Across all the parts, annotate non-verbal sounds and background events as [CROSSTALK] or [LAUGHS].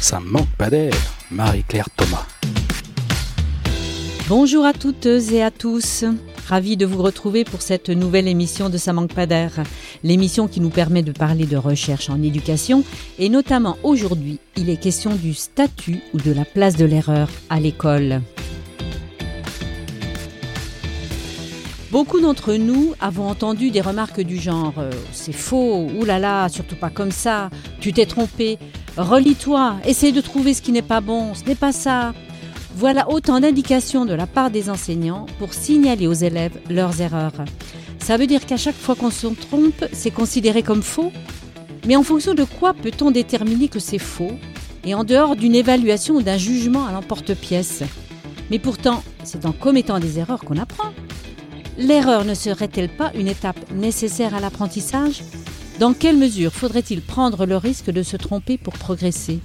Ça manque pas d'air, Marie-Claire Thomas. Bonjour à toutes et à tous. Ravi de vous retrouver pour cette nouvelle émission de Ça manque pas d'air. L'émission qui nous permet de parler de recherche en éducation et notamment aujourd'hui, il est question du statut ou de la place de l'erreur à l'école. Beaucoup d'entre nous avons entendu des remarques du genre euh, c'est faux, oulala, surtout pas comme ça, tu t'es trompé, relis-toi, essaye de trouver ce qui n'est pas bon, ce n'est pas ça. Voilà autant d'indications de la part des enseignants pour signaler aux élèves leurs erreurs. Ça veut dire qu'à chaque fois qu'on se trompe, c'est considéré comme faux Mais en fonction de quoi peut-on déterminer que c'est faux Et en dehors d'une évaluation ou d'un jugement à l'emporte-pièce? Mais pourtant, c'est en commettant des erreurs qu'on apprend. L'erreur ne serait-elle pas une étape nécessaire à l'apprentissage? Dans quelle mesure faudrait-il prendre le risque de se tromper pour progresser?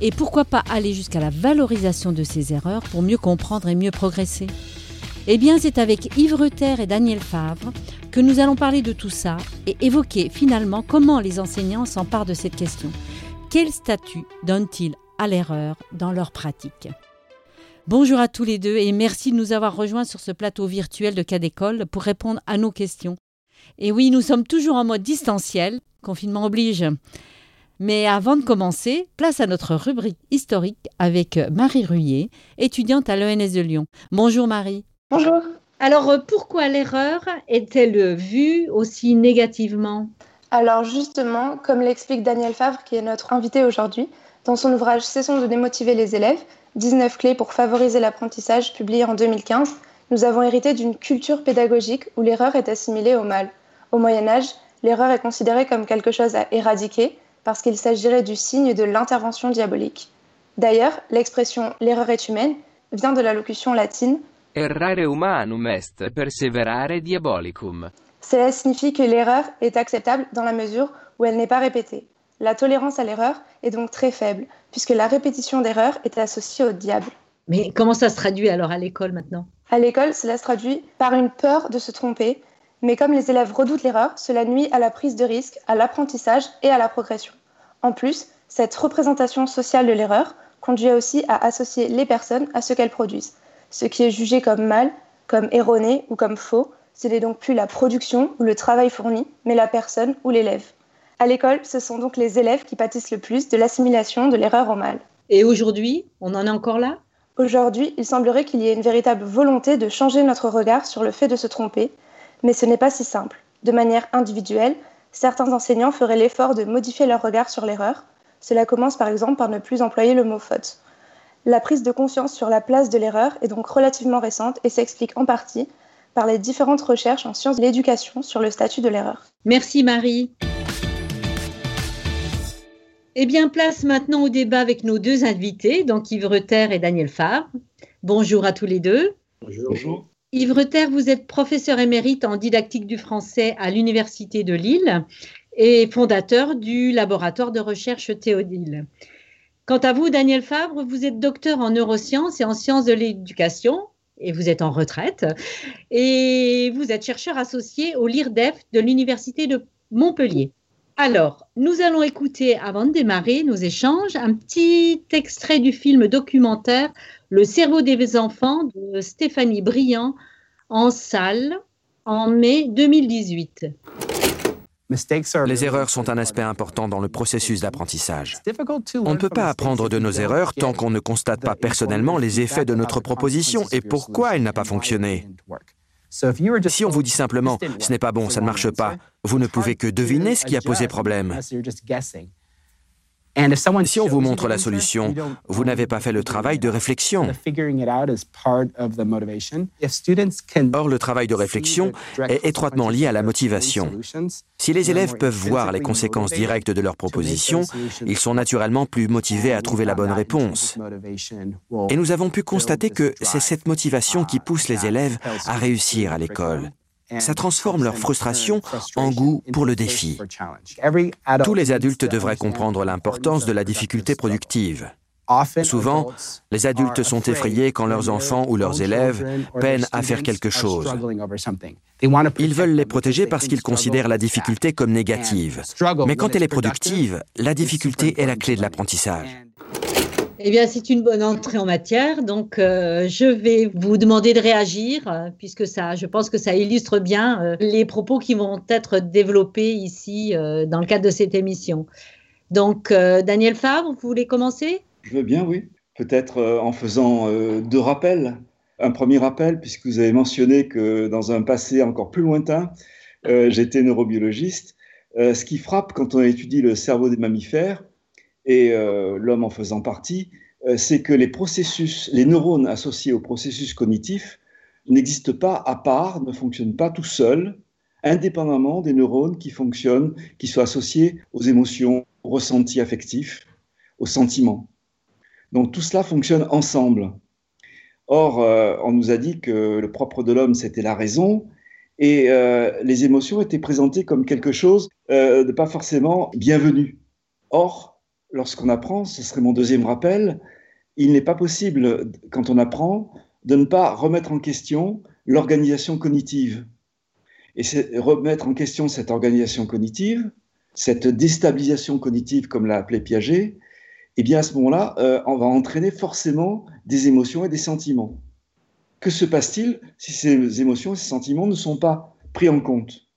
Et pourquoi pas aller jusqu'à la valorisation de ces erreurs pour mieux comprendre et mieux progresser? Eh bien, c'est avec Yves Ruther et Daniel Favre que nous allons parler de tout ça et évoquer finalement comment les enseignants s'emparent de cette question. Quel statut donnent-ils à l'erreur dans leur pratique? Bonjour à tous les deux et merci de nous avoir rejoints sur ce plateau virtuel de cas d'école pour répondre à nos questions. Et oui, nous sommes toujours en mode distanciel, confinement oblige. Mais avant de commencer, place à notre rubrique historique avec Marie Ruyer, étudiante à l'ENS de Lyon. Bonjour Marie. Bonjour. Alors pourquoi l'erreur est-elle vue aussi négativement? Alors justement, comme l'explique Daniel Favre, qui est notre invité aujourd'hui, dans son ouvrage Cessons de démotiver les élèves, 19 clés pour favoriser l'apprentissage, publié en 2015, nous avons hérité d'une culture pédagogique où l'erreur est assimilée au mal. Au Moyen Âge, l'erreur est considérée comme quelque chose à éradiquer parce qu'il s'agirait du signe de l'intervention diabolique. D'ailleurs, l'expression l'erreur est humaine vient de la locution latine Errare humanum est, perseverare diabolicum. Cela signifie que l'erreur est acceptable dans la mesure où elle n'est pas répétée. La tolérance à l'erreur est donc très faible, puisque la répétition d'erreurs est associée au diable. Mais comment ça se traduit alors à l'école maintenant? À l'école, cela se traduit par une peur de se tromper, mais comme les élèves redoutent l'erreur, cela nuit à la prise de risque, à l'apprentissage et à la progression. En plus, cette représentation sociale de l'erreur conduit aussi à associer les personnes à ce qu'elles produisent. Ce qui est jugé comme mal, comme erroné ou comme faux, ce n'est donc plus la production ou le travail fourni, mais la personne ou l'élève. À l'école, ce sont donc les élèves qui pâtissent le plus de l'assimilation de l'erreur au mal. Et aujourd'hui, on en est encore là? Aujourd'hui, il semblerait qu'il y ait une véritable volonté de changer notre regard sur le fait de se tromper, mais ce n'est pas si simple. De manière individuelle, certains enseignants feraient l'effort de modifier leur regard sur l'erreur. Cela commence par exemple par ne plus employer le mot faute. La prise de conscience sur la place de l'erreur est donc relativement récente et s'explique en partie par les différentes recherches en sciences de l'éducation sur le statut de l'erreur. Merci Marie. Eh bien, place maintenant au débat avec nos deux invités, donc Yves Ruther et Daniel Favre. Bonjour à tous les deux. Bonjour. Yves Ruther, vous êtes professeur émérite en didactique du français à l'Université de Lille et fondateur du laboratoire de recherche Théodile. Quant à vous, Daniel Favre, vous êtes docteur en neurosciences et en sciences de l'éducation et vous êtes en retraite et vous êtes chercheur associé au LIRDEF de l'Université de Montpellier. Alors, nous allons écouter, avant de démarrer nos échanges, un petit extrait du film documentaire Le cerveau des enfants de Stéphanie Briand en salle en mai 2018. Les erreurs sont un aspect important dans le processus d'apprentissage. On ne peut pas apprendre de nos erreurs tant qu'on ne constate pas personnellement les effets de notre proposition et pourquoi elle n'a pas fonctionné. Si on vous dit simplement ⁇ ce n'est pas bon, ça ne marche pas ⁇ vous ne pouvez que deviner ce qui a posé problème. Si on vous montre la solution, vous n'avez pas fait le travail de réflexion. Or, le travail de réflexion est étroitement lié à la motivation. Si les élèves peuvent voir les conséquences directes de leurs propositions, ils sont naturellement plus motivés à trouver la bonne réponse. Et nous avons pu constater que c'est cette motivation qui pousse les élèves à réussir à l'école ça transforme leur frustration en goût pour le défi. Tous les adultes devraient comprendre l'importance de la difficulté productive. Souvent, les adultes sont effrayés quand leurs enfants ou leurs élèves peinent à faire quelque chose. Ils veulent les protéger parce qu'ils considèrent la difficulté comme négative. Mais quand elle est productive, la difficulté est la clé de l'apprentissage. Eh bien, c'est une bonne entrée en matière. Donc, euh, je vais vous demander de réagir, euh, puisque ça, je pense que ça illustre bien euh, les propos qui vont être développés ici dans le cadre de cette émission. Donc, Daniel Favre, vous voulez commencer? Je veux bien, oui. Peut-être en faisant deux rappels. Un premier rappel, puisque vous avez mentionné que dans un passé encore plus lointain, j'étais neurobiologiste. ce qui frappe quand on étudie le cerveau des mammifères, et euh, l'homme en faisant partie, euh, c'est que les processus, les neurones associés aux processus cognitifs n'existent pas à part, ne fonctionnent pas tout seuls, indépendamment des neurones qui fonctionnent, qui sont associés aux émotions, aux ressentis affectifs, aux sentiments. Donc tout cela fonctionne ensemble. Or, euh, on nous a dit que le propre de l'homme, c'était la raison, et les émotions étaient présentées comme quelque chose de pas forcément bienvenu. Or, lorsqu'on apprend, ce serait mon deuxième rappel, il n'est pas possible, quand on apprend, de ne pas remettre en question l'organisation cognitive. Et remettre en question cette organisation cognitive, cette déstabilisation cognitive, comme l'a appelé Piaget, eh bien à ce moment-là, euh, on va entraîner forcément des émotions et des sentiments. Que se passe-t-il si ces émotions et ces sentiments ne sont pas pris en compte?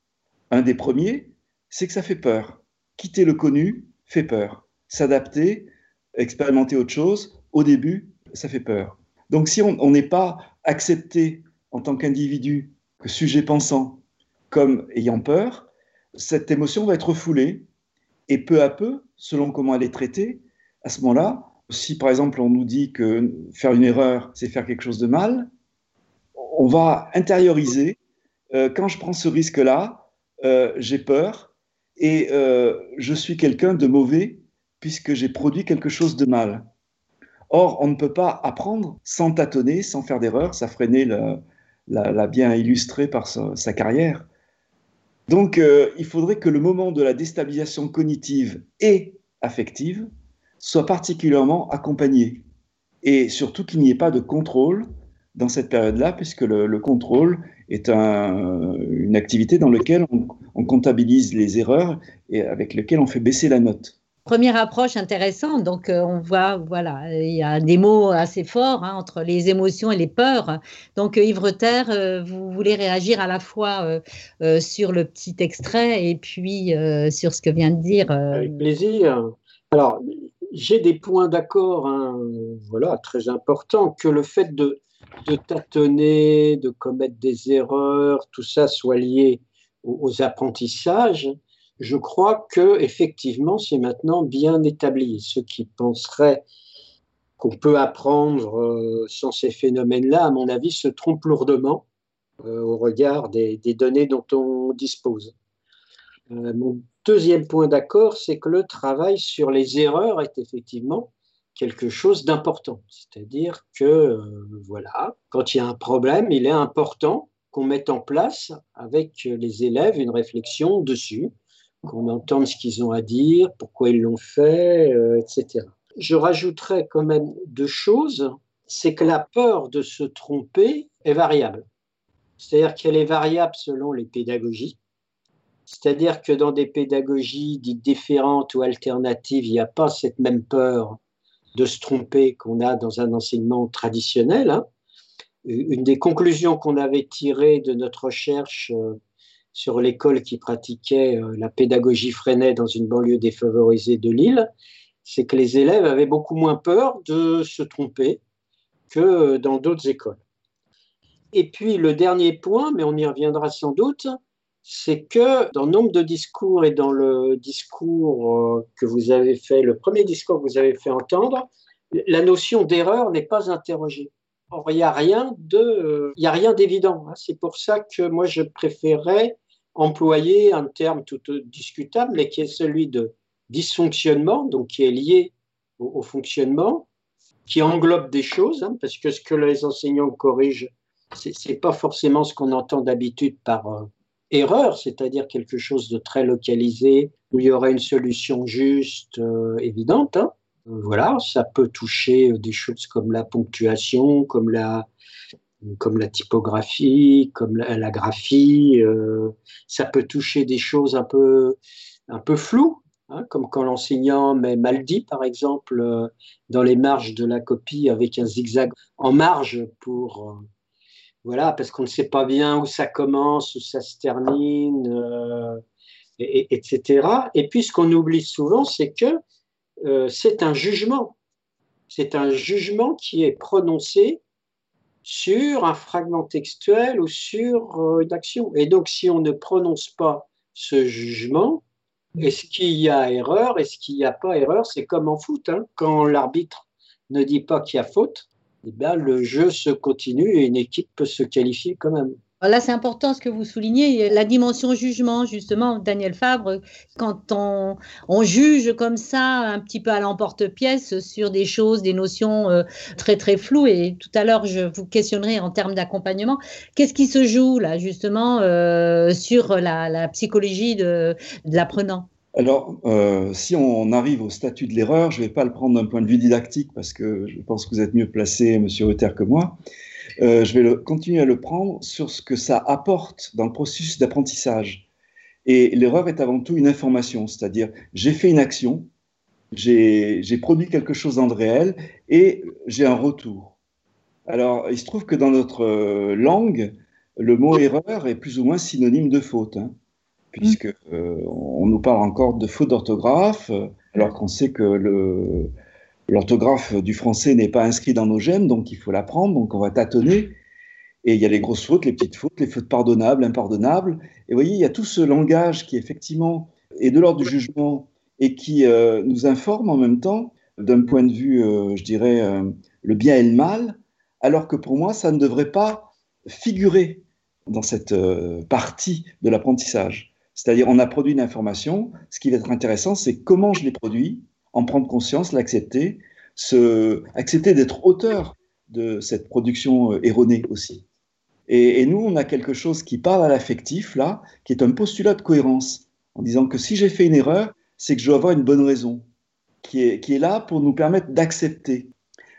Un des premiers, c'est que ça fait peur. Quitter le connu fait peur s'adapter, expérimenter autre chose, au début, ça fait peur. Donc si on n'est pas accepté en tant qu'individu, que sujet pensant, comme ayant peur, cette émotion va être refoulée. Et peu à peu, selon comment elle est traitée, à ce moment-là, si par exemple on nous dit que faire une erreur, c'est faire quelque chose de mal, on va intérioriser, euh, quand je prends ce risque-là, euh, j'ai peur et euh, je suis quelqu'un de mauvais puisque j'ai produit quelque chose de mal. Or, on ne peut pas apprendre sans tâtonner, sans faire d'erreur. Ça Freinet l'a bien illustré par sa, carrière. Donc, euh, il faudrait que le moment de la déstabilisation cognitive et affective soit particulièrement accompagné. Et surtout qu'il n'y ait pas de contrôle dans cette période-là, puisque le, contrôle est une activité dans laquelle on, on, comptabilise les erreurs et avec laquelle on fait baisser la note première approche intéressante. Donc, euh, on voit, voilà, il y a des mots assez forts hein, entre les émotions et les peurs. Donc, euh, Yves euh, vous voulez réagir à la fois sur le petit extrait et puis sur ce que vient de dire. Avec plaisir. Alors, j'ai des points d'accord, hein, voilà, très importants, que le fait de, tâtonner, de commettre des erreurs, tout ça soit lié aux apprentissages je crois que effectivement c'est maintenant bien établi. Ceux qui penseraient qu'on peut apprendre euh, sans ces phénomènes-là, à mon avis, se trompent lourdement euh, au regard des, données dont on dispose. Euh, mon deuxième point d'accord, c'est que le travail sur les erreurs est effectivement quelque chose d'important. C'est-à-dire que, voilà, quand il y a un problème, il est important qu'on mette en place avec les élèves une réflexion dessus qu'on entende ce qu'ils ont à dire, pourquoi ils l'ont fait, euh, etc. Je rajouterais quand même deux choses. C'est que la peur de se tromper est variable. C'est-à-dire qu'elle est variable selon les pédagogies. C'est-à-dire que dans des pédagogies dites différentes ou alternatives, il n'y a pas cette même peur de se tromper qu'on a dans un enseignement traditionnel. Hein. Une des conclusions qu'on avait tirées de notre recherche euh, sur l'école qui pratiquait euh, la pédagogie Freinet dans une banlieue défavorisée de Lille, c'est que les élèves avaient beaucoup moins peur de se tromper que euh, dans d'autres écoles. Et puis le dernier point, mais on y reviendra sans doute, c'est que dans nombre de discours et dans le discours euh, que vous avez fait, le premier discours que vous avez fait entendre, la notion d'erreur n'est pas interrogée. Or, il n'y a rien d'évident. Hein. C'est pour ça que moi je préférais employer un terme tout discutable, mais qui est celui de dysfonctionnement, donc qui est lié au, fonctionnement, qui englobe des choses, hein, parce que ce que les enseignants corrigent, ce n'est pas forcément ce qu'on entend d'habitude par euh, erreur, c'est-à-dire quelque chose de très localisé, où il y aurait une solution juste, euh, évidente. Hein. Voilà, ça peut toucher des choses comme la ponctuation, comme la, comme la typographie, comme la, graphie. Euh, ça peut toucher des choses un peu, un peu floues, Hein, comme quand l'enseignant met mal dit, par exemple, euh, dans les marges de la copie avec un zigzag en marge pour. Euh, voilà, parce qu'on ne sait pas bien où ça commence, où ça se termine, etc. Et puis, ce qu'on oublie souvent, c'est que c'est un jugement. C'est un jugement qui est prononcé sur un fragment textuel ou sur une action. Et donc, si on ne prononce pas ce jugement, est-ce qu'il y a erreur? Est-ce qu'il n'y a pas erreur? C'est comme en foot. Hein. Quand l'arbitre ne dit pas qu'il y a faute, eh bien, le jeu se continue et une équipe peut se qualifier quand même. Là, c'est important ce que vous soulignez, la dimension jugement, justement, Daniel Fabre, quand on, juge comme ça, un petit peu à l'emporte-pièce, sur des choses, des notions euh, très, très floues, et tout à l'heure, je vous questionnerai en termes d'accompagnement, qu'est-ce qui se joue, là, justement, euh, sur la, psychologie de, l'apprenant? Alors, euh, si on arrive au statut de l'erreur, je ne vais pas le prendre d'un point de vue didactique parce que je pense que vous êtes mieux placé, Monsieur Ruther, que moi. Euh, je vais continuer à le prendre sur ce que ça apporte dans le processus d'apprentissage. Et l'erreur est avant tout une information, c'est-à-dire j'ai fait une action, j'ai produit quelque chose dans le réel et j'ai un retour. Alors, il se trouve que dans notre euh, langue, le mot erreur est plus ou moins synonyme de faute, hein, puisque euh, on nous parle encore de faute d'orthographe, alors qu'on sait que le, L'orthographe du français n'est pas inscrit dans nos gènes, donc il faut l'apprendre, donc on va tâtonner. Et il y a les grosses fautes, les petites fautes, les fautes pardonnables, impardonnables. Et vous voyez, il y a tout ce langage qui effectivement est de l'ordre du jugement et qui euh, nous informe en même temps d'un point de vue, euh, je dirais, euh, le bien et le mal, alors que pour moi, ça ne devrait pas figurer dans cette partie de l'apprentissage. C'est-à-dire, on a produit une information, ce qui va être intéressant, c'est comment je l'ai produit, en prendre conscience, l'accepter, accepter d'être auteur de cette production euh, erronée aussi. Et, nous, on a quelque chose qui parle à l'affectif, là, qui est un postulat de cohérence, en disant que si j'ai fait une erreur, c'est que je dois avoir une bonne raison, qui est, qui est là pour nous permettre d'accepter.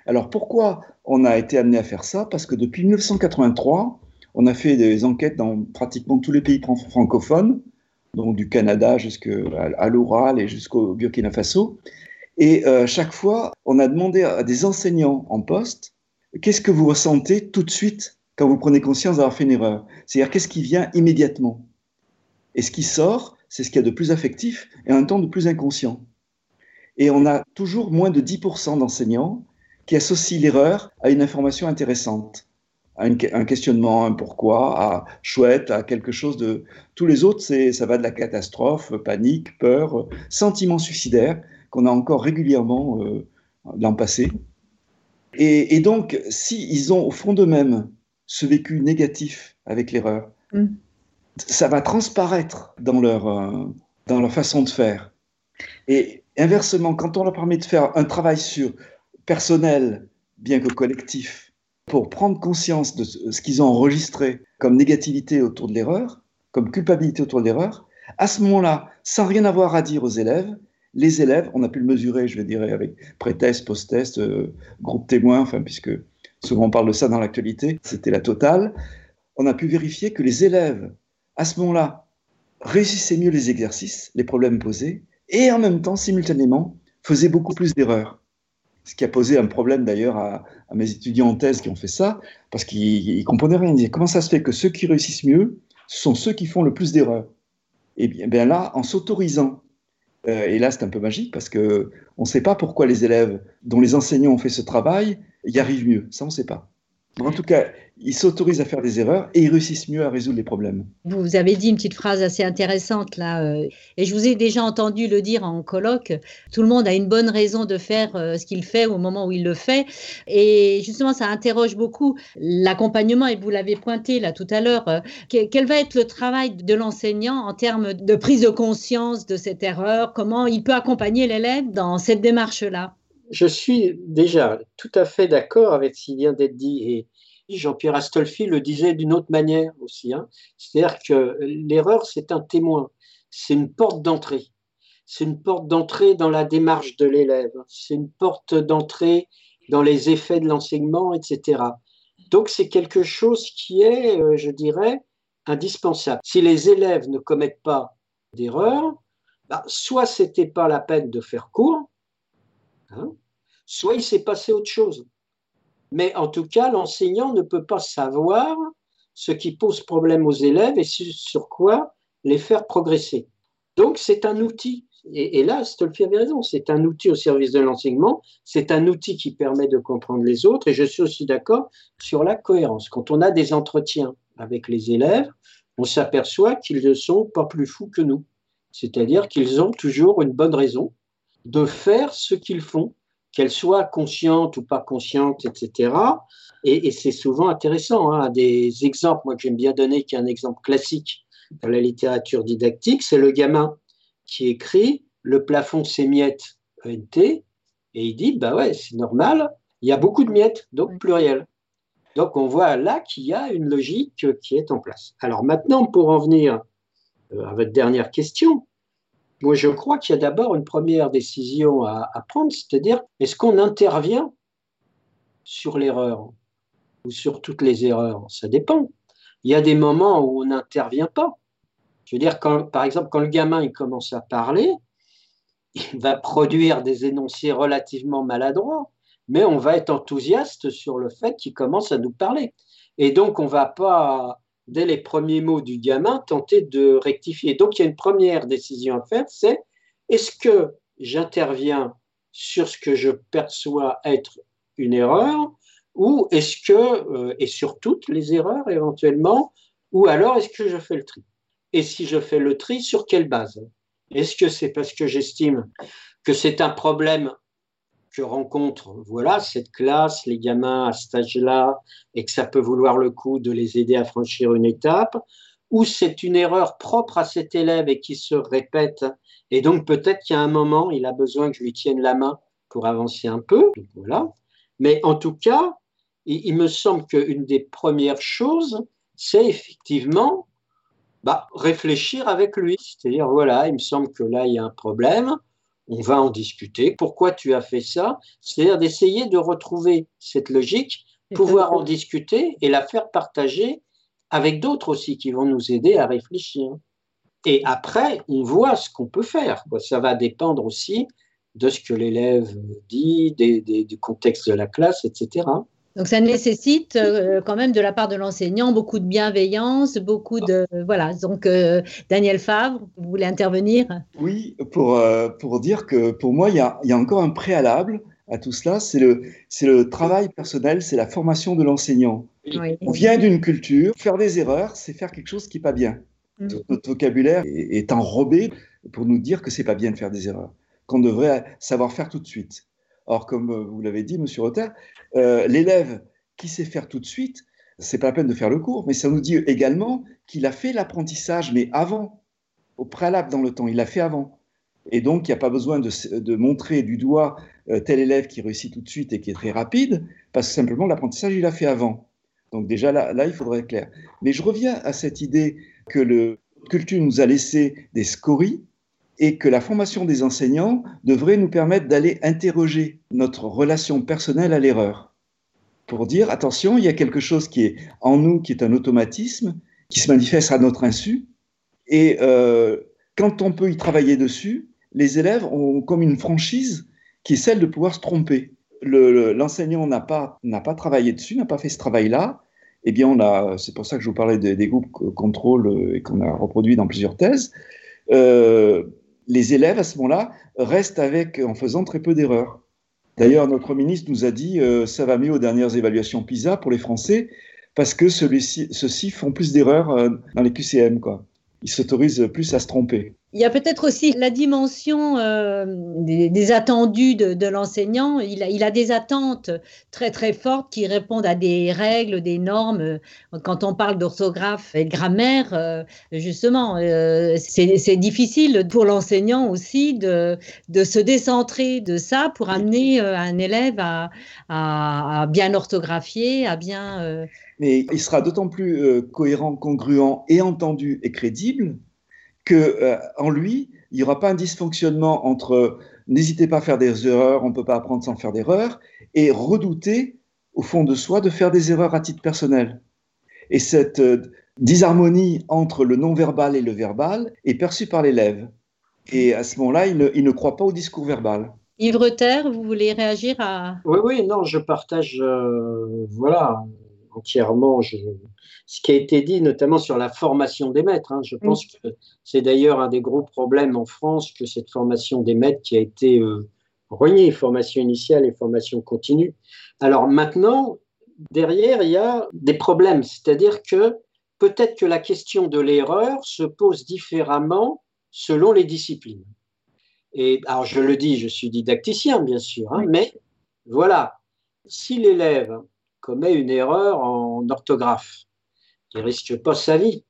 Alors pourquoi on a été amené à faire ça? Parce que depuis 1983, on a fait des enquêtes dans pratiquement tous les pays francophones, donc du Canada jusqu'à l'Oral et jusqu'au Burkina Faso. Et euh, chaque fois, on a demandé à des enseignants en poste, qu'est-ce que vous ressentez tout de suite quand vous prenez conscience d'avoir fait une erreur? C'est-à-dire, qu'est-ce qui vient immédiatement? Et ce qui sort, c'est ce qu'il y a de plus affectif et en même temps de plus inconscient. Et on a toujours moins de 10% d'enseignants qui associent l'erreur à une information intéressante, à un questionnement, un pourquoi, à chouette, à quelque chose de... Tous les autres, ça va de la catastrophe, panique, peur, sentiment suicidaire qu'on a encore régulièrement euh, l'an passé. Et, donc, s'ils ont au fond d'eux-mêmes ce vécu négatif avec l'erreur, mm. ça va transparaître dans leur, euh, dans leur façon de faire. Et inversement, quand on leur permet de faire un travail sur personnel, bien que collectif, pour prendre conscience de ce qu'ils ont enregistré comme négativité autour de l'erreur, comme culpabilité autour de l'erreur, à ce moment-là, sans rien avoir à dire aux élèves, les élèves, on a pu le mesurer, je vais dire, avec pré-test, post-test, euh, groupe témoin, enfin, puisque souvent on parle de ça dans l'actualité, c'était la totale. On a pu vérifier que les élèves, à ce moment-là, réussissaient mieux les exercices, les problèmes posés, et en même temps, simultanément, faisaient beaucoup plus d'erreurs. Ce qui a posé un problème d'ailleurs à, mes étudiants en thèse qui ont fait ça, parce qu'ils ne comprenaient rien. Ils disaient comment ça se fait que ceux qui réussissent mieux sont ceux qui font le plus d'erreurs? Et bien, bien là, en s'autorisant et là, c'est un peu magique parce qu'on ne sait pas pourquoi les élèves dont les enseignants ont fait ce travail y arrivent mieux. Ça, on ne sait pas. En tout cas, ils s'autorisent à faire des erreurs et ils réussissent mieux à résoudre les problèmes. Vous avez dit une petite phrase assez intéressante là, euh, et je vous ai déjà entendu le dire en colloque. Tout le monde a une bonne raison de faire euh, ce qu'il fait au moment où il le fait, et justement, ça interroge beaucoup l'accompagnement. Et vous l'avez pointé là tout à l'heure. Euh, quel va être le travail de l'enseignant en termes de prise de conscience de cette erreur? Comment il peut accompagner l'élève dans cette démarche là je suis déjà tout à fait d'accord avec ce qui vient d'être dit. Et Jean-Pierre Astolfi le disait d'une autre manière aussi. Hein. C'est-à-dire que l'erreur, c'est un témoin, c'est une porte d'entrée. C'est une porte d'entrée dans la démarche de l'élève. C'est une porte d'entrée dans les effets de l'enseignement, etc. Donc c'est quelque chose qui est, euh, je dirais, indispensable. Si les élèves ne commettent pas d'erreur, bah, soit c'était pas la peine de faire cours, hein, soit il s'est passé autre chose. Mais en tout cas, l'enseignant ne peut pas savoir ce qui pose problème aux élèves et sur quoi les faire progresser. Donc, c'est un outil. Et, là, Stolfi avait raison, c'est un outil au service de l'enseignement, c'est un outil qui permet de comprendre les autres. Et je suis aussi d'accord sur la cohérence. Quand on a des entretiens avec les élèves, on s'aperçoit qu'ils ne sont pas plus fous que nous. C'est-à-dire qu'ils ont toujours une bonne raison de faire ce qu'ils font, qu'elles soient conscientes ou pas conscientes, etc. Et, c'est souvent intéressant. Hein. Des exemples, moi que j'aime bien donner, qui est un exemple classique dans la littérature didactique, c'est le gamin qui écrit Le plafond c'est miettes, ENT, et il dit Bah ouais, c'est normal, il y a beaucoup de miettes, donc pluriel. Donc on voit là qu'il y a une logique qui est en place. Alors maintenant, pour en venir euh, à votre dernière question, moi je crois qu'il y a d'abord une première décision à, prendre, c'est-à-dire est-ce qu'on intervient sur l'erreur ou sur toutes les erreurs? Ça dépend. Il y a des moments où on n'intervient pas. Je veux dire, par exemple, quand le gamin commence à parler, il va produire des énoncés relativement maladroits, mais on va être enthousiaste sur le fait qu'il commence à nous parler. Et donc, on ne va pas, dès les premiers mots du gamin, tenter de rectifier. Donc, il y a une première décision à faire, c'est est-ce que j'interviens sur ce que je perçois être une erreur, ou est-ce que, euh, et sur toutes les erreurs éventuellement, ou alors est-ce que je fais le tri? Et si je fais le tri, sur quelle base? Est-ce que c'est parce que j'estime que c'est un problème que rencontre voilà cette classe, les gamins à cet âge-là, et que ça peut vouloir le coup de les aider à franchir une étape, ou c'est une erreur propre à cet élève et qui se répète, et donc peut-être qu'à un moment, il a besoin que je lui tienne la main pour avancer un peu, voilà. Mais en tout cas, il me semble qu'une des premières choses, c'est effectivement bah, réfléchir avec lui. C'est-à-dire, voilà, il me semble que là, il y a un problème, on va en discuter. Pourquoi tu as fait ça? C'est-à-dire d'essayer de retrouver cette logique, pouvoir en discuter et la faire partager avec d'autres aussi qui vont nous aider à réfléchir. Et après, on voit ce qu'on peut faire. Ça va dépendre aussi de ce que l'élève dit, du contexte de la classe, etc. Donc ça nécessite euh, quand même de la part de l'enseignant beaucoup de bienveillance, beaucoup de voilà. Donc euh, Daniel Favre, vous voulez intervenir? Oui, pour euh, pour dire que pour moi il y a, y a, encore un préalable à tout cela, c'est le c'est le travail personnel, c'est la formation de l'enseignant. On vient d'une culture, faire des erreurs, c'est faire quelque chose qui n'est pas bien. Mm. Notre vocabulaire est, est enrobé pour nous dire que c'est pas bien de faire des erreurs, qu'on devrait savoir faire tout de suite. Or, comme vous l'avez dit, Monsieur Rotter, euh, l'élève qui sait faire tout de suite, c'est pas la peine de faire le cours, mais ça nous dit également qu'il a fait l'apprentissage, mais avant, au préalable dans le temps, il l'a fait avant. Et donc, il n'y a pas besoin de, montrer du doigt euh, tel élève qui réussit tout de suite et qui est très rapide, parce que simplement l'apprentissage, il l'a fait avant. Donc déjà là, là, il faudrait être clair. Mais je reviens à cette idée que le culture nous a laissé des scories et que la formation des enseignants devrait nous permettre d'aller interroger notre relation personnelle à l'erreur. Pour dire, attention, il y a quelque chose qui est en nous, qui est un automatisme, qui se manifeste à notre insu. Et euh, quand on peut y travailler dessus, les élèves ont comme une franchise qui est celle de pouvoir se tromper. L'enseignant n'a pas, travaillé dessus, n'a pas fait ce travail-là. Eh bien, on a, c'est pour ça que je vous parlais des, des groupes contrôle euh, et qu'on a reproduit dans plusieurs thèses. Euh, les élèves, à ce moment-là, restent avec, en faisant très peu d'erreurs. D'ailleurs, notre ministre nous a dit euh, ça va mieux aux dernières évaluations PISA pour les Français parce que ceux-ci font plus d'erreurs euh, dans les QCM. Quoi. Ils s'autorisent plus à se tromper. Il y a peut-être aussi la dimension euh, des, attendus de, l'enseignant. Il a, des attentes très très fortes qui répondent à des règles, des normes. Quand on parle d'orthographe et de grammaire, euh, justement, euh, c'est difficile pour l'enseignant aussi de, se décentrer de ça pour amener un élève à, bien orthographier, à bien... Mais il sera d'autant plus cohérent, congruent et entendu et crédible qu'en euh, en lui, il n'y aura pas un dysfonctionnement entre n'hésitez pas à faire des erreurs, on ne peut pas apprendre sans faire d'erreurs, et redouter au fond de soi de faire des erreurs à titre personnel. Et cette euh, disharmonie entre le non-verbal et le verbal est perçue par l'élève. Et à ce moment-là, il ne, il ne croit pas au discours verbal. Yves Reter, vous voulez réagir à... Oui, oui, non, je partage, euh, voilà, entièrement je, ce qui a été dit, notamment sur la formation des maîtres. Hein. Je pense que c'est d'ailleurs un des gros problèmes en France que cette formation des maîtres qui a été euh, reniée, formation initiale et formation continue. Alors maintenant, derrière, il y a des problèmes, c'est-à-dire que peut-être que la question de l'erreur se pose différemment selon les disciplines. Et alors, je le dis, je suis didacticien, bien sûr, hein, mais voilà, si l'élève commet une erreur en orthographe, il risque pas sa vie.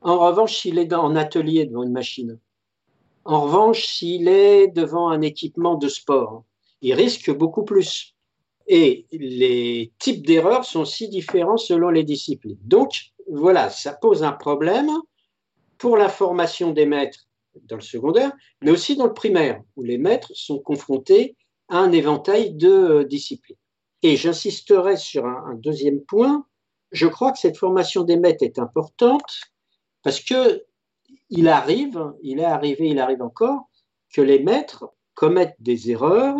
En revanche, s'il est en atelier devant une machine, en revanche, s'il est devant un équipement de sport, il risque beaucoup plus. Et les types d'erreurs sont si différents selon les disciplines. Donc, voilà, ça pose un problème pour la formation des maîtres dans le secondaire, mais aussi dans le primaire, où les maîtres sont confrontés à un éventail de euh, disciplines. Et j'insisterai sur un, deuxième point. Je crois que cette formation des maîtres est importante parce que il arrive, il est arrivé, il arrive encore, que les maîtres commettent des erreurs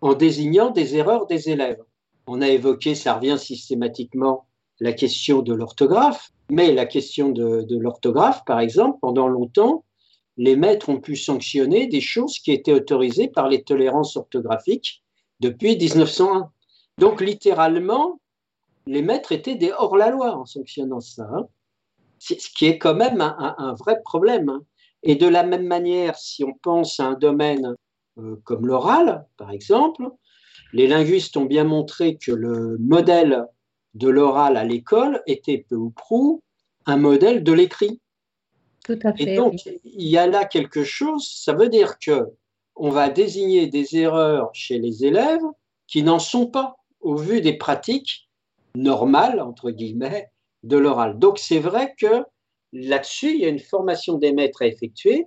en désignant des erreurs des élèves. On a évoqué, ça revient systématiquement, la question de l'orthographe, mais la question de, de l'orthographe, par exemple, pendant longtemps, les maîtres ont pu sanctionner des choses qui étaient autorisées par les tolérances orthographiques depuis 1901. Donc, littéralement, les maîtres étaient des hors-la-loi en sanctionnant ça. Hein. Ce qui est quand même un, vrai problème. Hein. Et de la même manière, si on pense à un domaine euh, comme l'oral, par exemple, les linguistes ont bien montré que le modèle de l'oral à l'école était peu ou prou un modèle de l'écrit. Tout à fait. Et donc, il y a là quelque chose, ça veut dire que on va désigner des erreurs chez les élèves qui n'en sont pas au vu des pratiques normales, entre guillemets, de l'oral. Donc, c'est vrai que là-dessus, il y a une formation des maîtres à effectuer,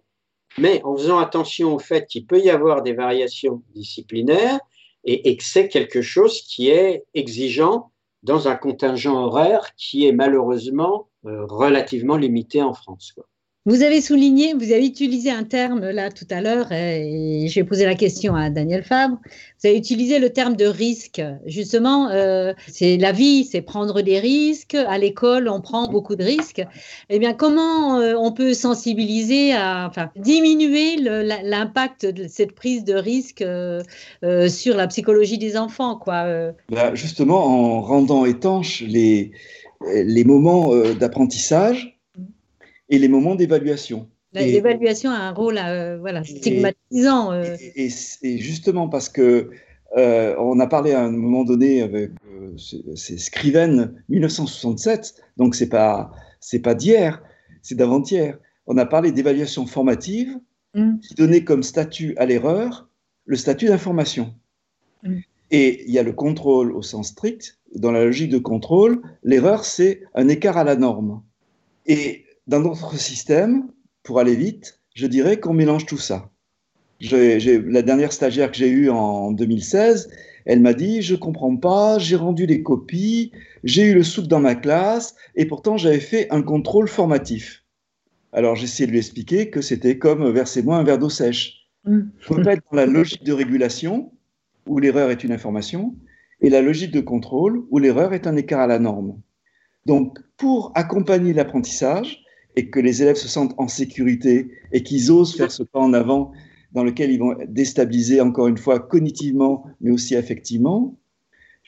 mais en faisant attention au fait qu'il peut y avoir des variations disciplinaires et, que c'est quelque chose qui est exigeant dans un contingent horaire qui est malheureusement euh, relativement limité en France. Vous avez souligné, vous avez utilisé un terme là tout à l'heure, et j'ai posé la question à Daniel Fabre. Vous avez utilisé le terme de risque. Justement, euh, c'est la vie, c'est prendre des risques. À l'école, on prend beaucoup de risques. Eh bien, comment euh, on peut sensibiliser à, diminuer l'impact de cette prise de risque euh, sur la psychologie des enfants, quoi bah, Justement, en rendant étanches les moments d'apprentissage et les moments d'évaluation. L'évaluation a un rôle euh, voilà, stigmatisant. Euh. Et, justement parce que euh, on a parlé à un moment donné avec c'est Scriven 1967, donc c'est pas c'est pas d'hier, c'est d'avant-hier. On a parlé d'évaluation formative mm. qui donnait comme statut à l'erreur le statut d'information. Mm. Et il y a le contrôle au sens strict. Dans la logique de contrôle, l'erreur c'est un écart à la norme. Et dans notre système, pour aller vite, je dirais qu'on mélange tout ça. la dernière stagiaire que j'ai eue en 2016, elle m'a dit Je comprends pas, j'ai rendu les copies, j'ai eu le soupe dans ma classe, et pourtant j'avais fait un contrôle formatif. Alors j'ai essayé de lui expliquer que c'était comme versez-moi un verre d'eau sèche. Il mm. faut pas être dans la logique de régulation, où l'erreur est une information, et la logique de contrôle, où l'erreur est un écart à la norme. Donc, pour accompagner l'apprentissage, et que les élèves se sentent en sécurité et qu'ils osent faire ce pas en avant dans lequel ils vont déstabiliser encore une fois cognitivement mais aussi affectivement,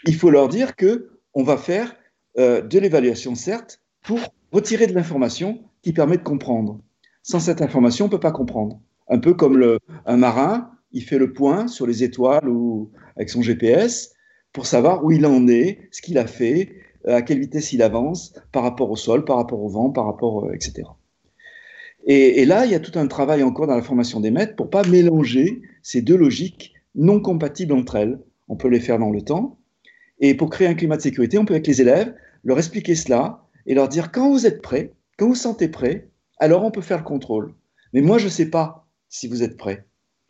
il faut leur dire que on va faire euh, de l'évaluation certes pour retirer de l'information qui permet de comprendre. Sans cette information, on ne peut pas comprendre. Un peu comme un marin, il fait le point sur les étoiles ou avec son GPS pour savoir où il en est, ce qu'il a fait, à quelle vitesse il avance par rapport au sol, par rapport au vent, par rapport, euh, etc. Et, là, il y a tout un travail encore dans la formation des maîtres pour pas mélanger ces deux logiques non compatibles entre elles. On peut les faire dans le temps. Et pour créer un climat de sécurité, on peut avec les élèves leur expliquer cela et leur dire quand vous êtes prêts, quand vous sentez prêt, alors on peut faire le contrôle. Mais moi, je ne sais pas si vous êtes prêt.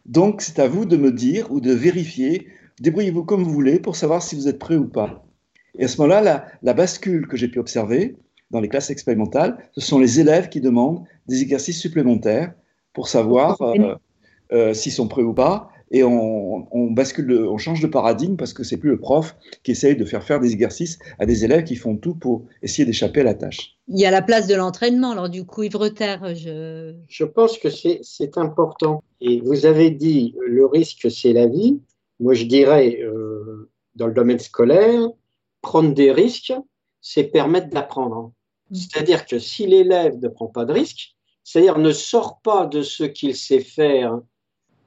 Donc, c'est à vous de me dire ou de vérifier. Débrouillez-vous comme vous voulez pour savoir si vous êtes prêt ou pas. Et à ce moment-là, la, bascule que j'ai pu observer dans les classes expérimentales, ce sont les élèves qui demandent des exercices supplémentaires pour savoir s'ils sont prêts ou pas et on, bascule, on change de paradigme parce que c'est plus le prof qui essaye de faire faire des exercices à des élèves qui font tout pour essayer d'échapper à la tâche. Il y a la place de l'entraînement, alors du coup, Yves je... Je pense que c'est important. Et vous avez dit, le risque, c'est la vie. Moi, je dirais, euh, dans le domaine scolaire, prendre des risques, c'est permettre d'apprendre. C'est-à-dire que si l'élève ne prend pas de risques, c'est-à-dire ne sort pas de ce qu'il sait faire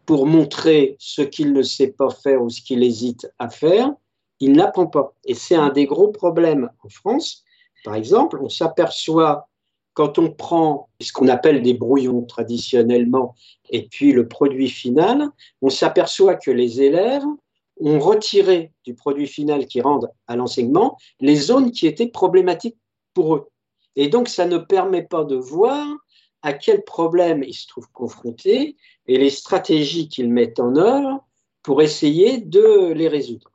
pour montrer ce qu'il ne sait pas faire ou ce qu'il hésite à faire, il n'apprend pas. Et c'est un des gros problèmes en France. Par exemple, on s'aperçoit quand on prend ce qu'on appelle des brouillons traditionnellement et puis le produit final, on s'aperçoit que les élèves ont retiré du produit final qui rend à l'enseignement les zones qui étaient problématiques pour eux. Et donc, ça ne permet pas de voir à quel problème ils se trouvent confrontés et les stratégies qu'ils mettent en œuvre pour essayer de les résoudre.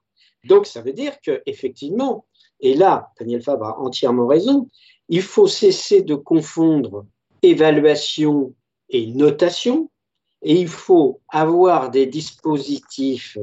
Donc, ça veut dire qu'effectivement, et là, Daniel Fabre a entièrement raison, il faut cesser de confondre évaluation et notation, et il faut avoir des dispositifs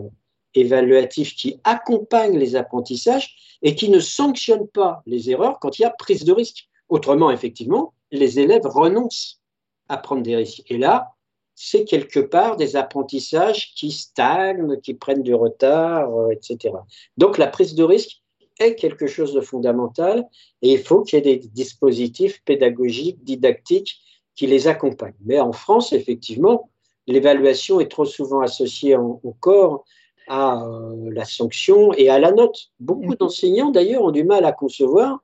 évaluatifs qui accompagnent les apprentissages et qui ne sanctionnent pas les erreurs quand il y a prise de risque. Autrement, effectivement, les élèves renoncent à prendre des risques. Et là, c'est quelque part des apprentissages qui stagnent, qui prennent du retard, euh, etc. Donc la prise de risque est quelque chose de fondamental et il faut qu'il y ait des dispositifs pédagogiques, didactiques qui les accompagnent. Mais en France, effectivement, l'évaluation est trop souvent associée encore à euh, la sanction et à la note. Beaucoup mmh. d'enseignants, d'ailleurs, ont du mal à concevoir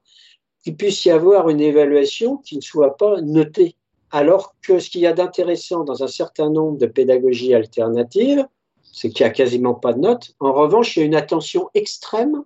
qu'il puisse y avoir une évaluation qui ne soit pas notée alors que ce qu'il y a d'intéressant dans un certain nombre de pédagogies alternatives, c'est qu'il n'y a quasiment pas de notes. En revanche, il y a une attention extrême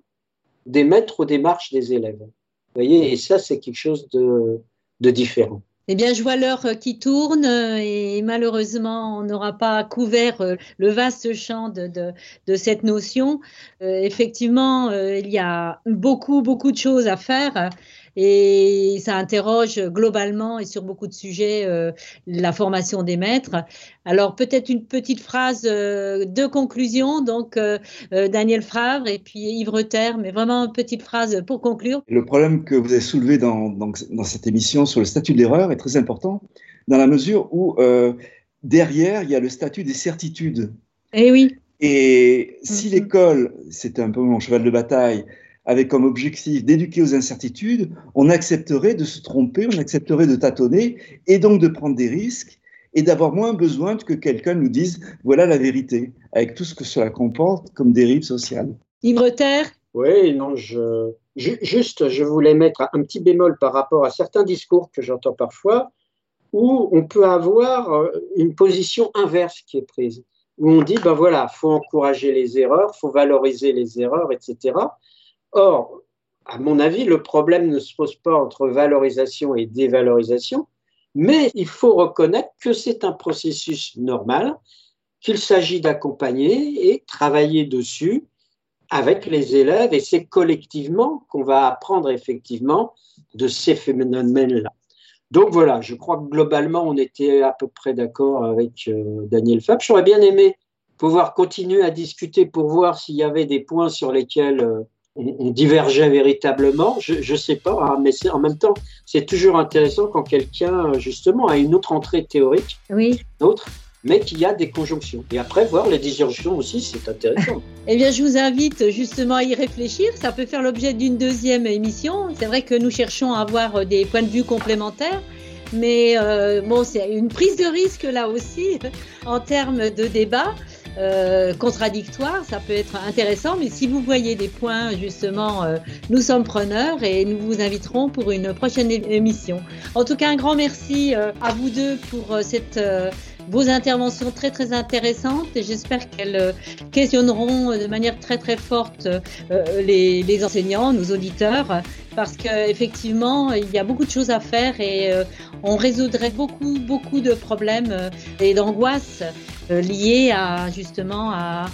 des maîtres aux démarches des élèves. Vous voyez, et ça, c'est quelque chose de, différent. Eh bien, je vois l'heure qui tourne et malheureusement, on n'aura pas couvert euh, le vaste champ de, cette notion. Euh, effectivement, euh, il y a beaucoup, beaucoup de choses à faire et ça interroge globalement et sur beaucoup de sujets euh, la formation des maîtres. Alors peut-être une petite phrase euh, de conclusion, donc euh, Daniel Favre et puis Yves Reter, mais vraiment une petite phrase pour conclure. Le problème que vous avez soulevé dans, dans, cette émission sur le statut de l'erreur est très important dans la mesure où derrière, il y a le statut des certitudes. Eh oui. Et si mm-hmm. l'école, c'est un peu mon cheval de bataille, avec comme objectif d'éduquer aux incertitudes, on accepterait de se tromper, on accepterait de tâtonner et donc de prendre des risques et d'avoir moins besoin que quelqu'un nous dise voilà la vérité, avec tout ce que cela comporte comme dérive sociale. Terre Oui, non, je, juste, je voulais mettre un petit bémol par rapport à certains discours que j'entends parfois, où on peut avoir euh, une position inverse qui est prise, où on dit, ben voilà, faut encourager les erreurs, faut valoriser les erreurs, etc. Or, à mon avis, le problème ne se pose pas entre valorisation et dévalorisation, mais il faut reconnaître que c'est un processus normal, qu'il s'agit d'accompagner et travailler dessus avec les élèves, et c'est collectivement qu'on va apprendre effectivement de ces phénomènes-là. Donc voilà, je crois que globalement, on était à peu près d'accord avec euh, Daniel Fab. J'aurais bien aimé pouvoir continuer à discuter pour voir s'il y avait des points sur lesquels euh, on, divergeait véritablement, je ne sais pas, hein, mais en même temps, c'est toujours intéressant quand quelqu'un, justement, a une autre entrée théorique, oui. autre, mais qu'il y a des conjonctions. Et après, voir les disjonctions aussi, c'est intéressant. [LAUGHS] eh bien, je vous invite justement à y réfléchir. Ça peut faire l'objet d'une deuxième émission. C'est vrai que nous cherchons à avoir des points de vue complémentaires. Mais euh, bon, c'est une prise de risque là aussi [LAUGHS] en termes de débat. Euh, contradictoire, ça peut être intéressant, mais si vous voyez des points, justement, euh, nous sommes preneurs et nous vous inviterons pour une prochaine émission. En tout cas, un grand merci euh, à vous deux pour cette vos interventions très très intéressantes et j'espère qu'elles questionneront de manière très très forte les, les, enseignants, nos auditeurs, parce qu'effectivement il y a beaucoup de choses à faire et on résoudrait beaucoup beaucoup de problèmes et d'angoisses euh, liées à justement à,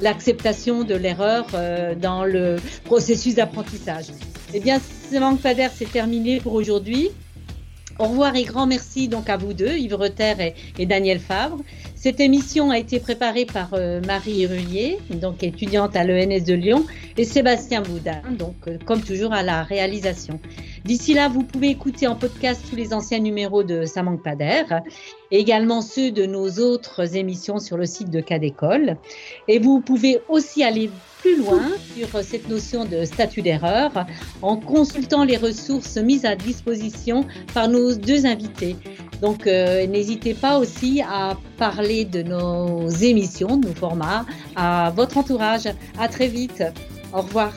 l'acceptation de l'erreur euh, dans le processus d'apprentissage. Eh bien, ce manque Pader, c'est terminé pour aujourd'hui. Au revoir et grand merci donc à vous deux, Yves Reter et, Daniel Favre. Cette émission a été préparée par euh, Marie Rullier, donc étudiante à l'ENS de Lyon, et Sébastien Boudin, donc euh, comme toujours à la réalisation. D'ici là, vous pouvez écouter en podcast tous les anciens numéros de Ça manque pas d'air, et également ceux de nos autres émissions sur le site de Cas d'école. Et vous pouvez aussi aller plus loin sur cette notion de statut d'erreur en consultant les ressources mises à disposition par nos deux invités. Donc euh, n'hésitez pas aussi à parler de nos émissions, de nos formats à votre entourage. À très vite. Au revoir.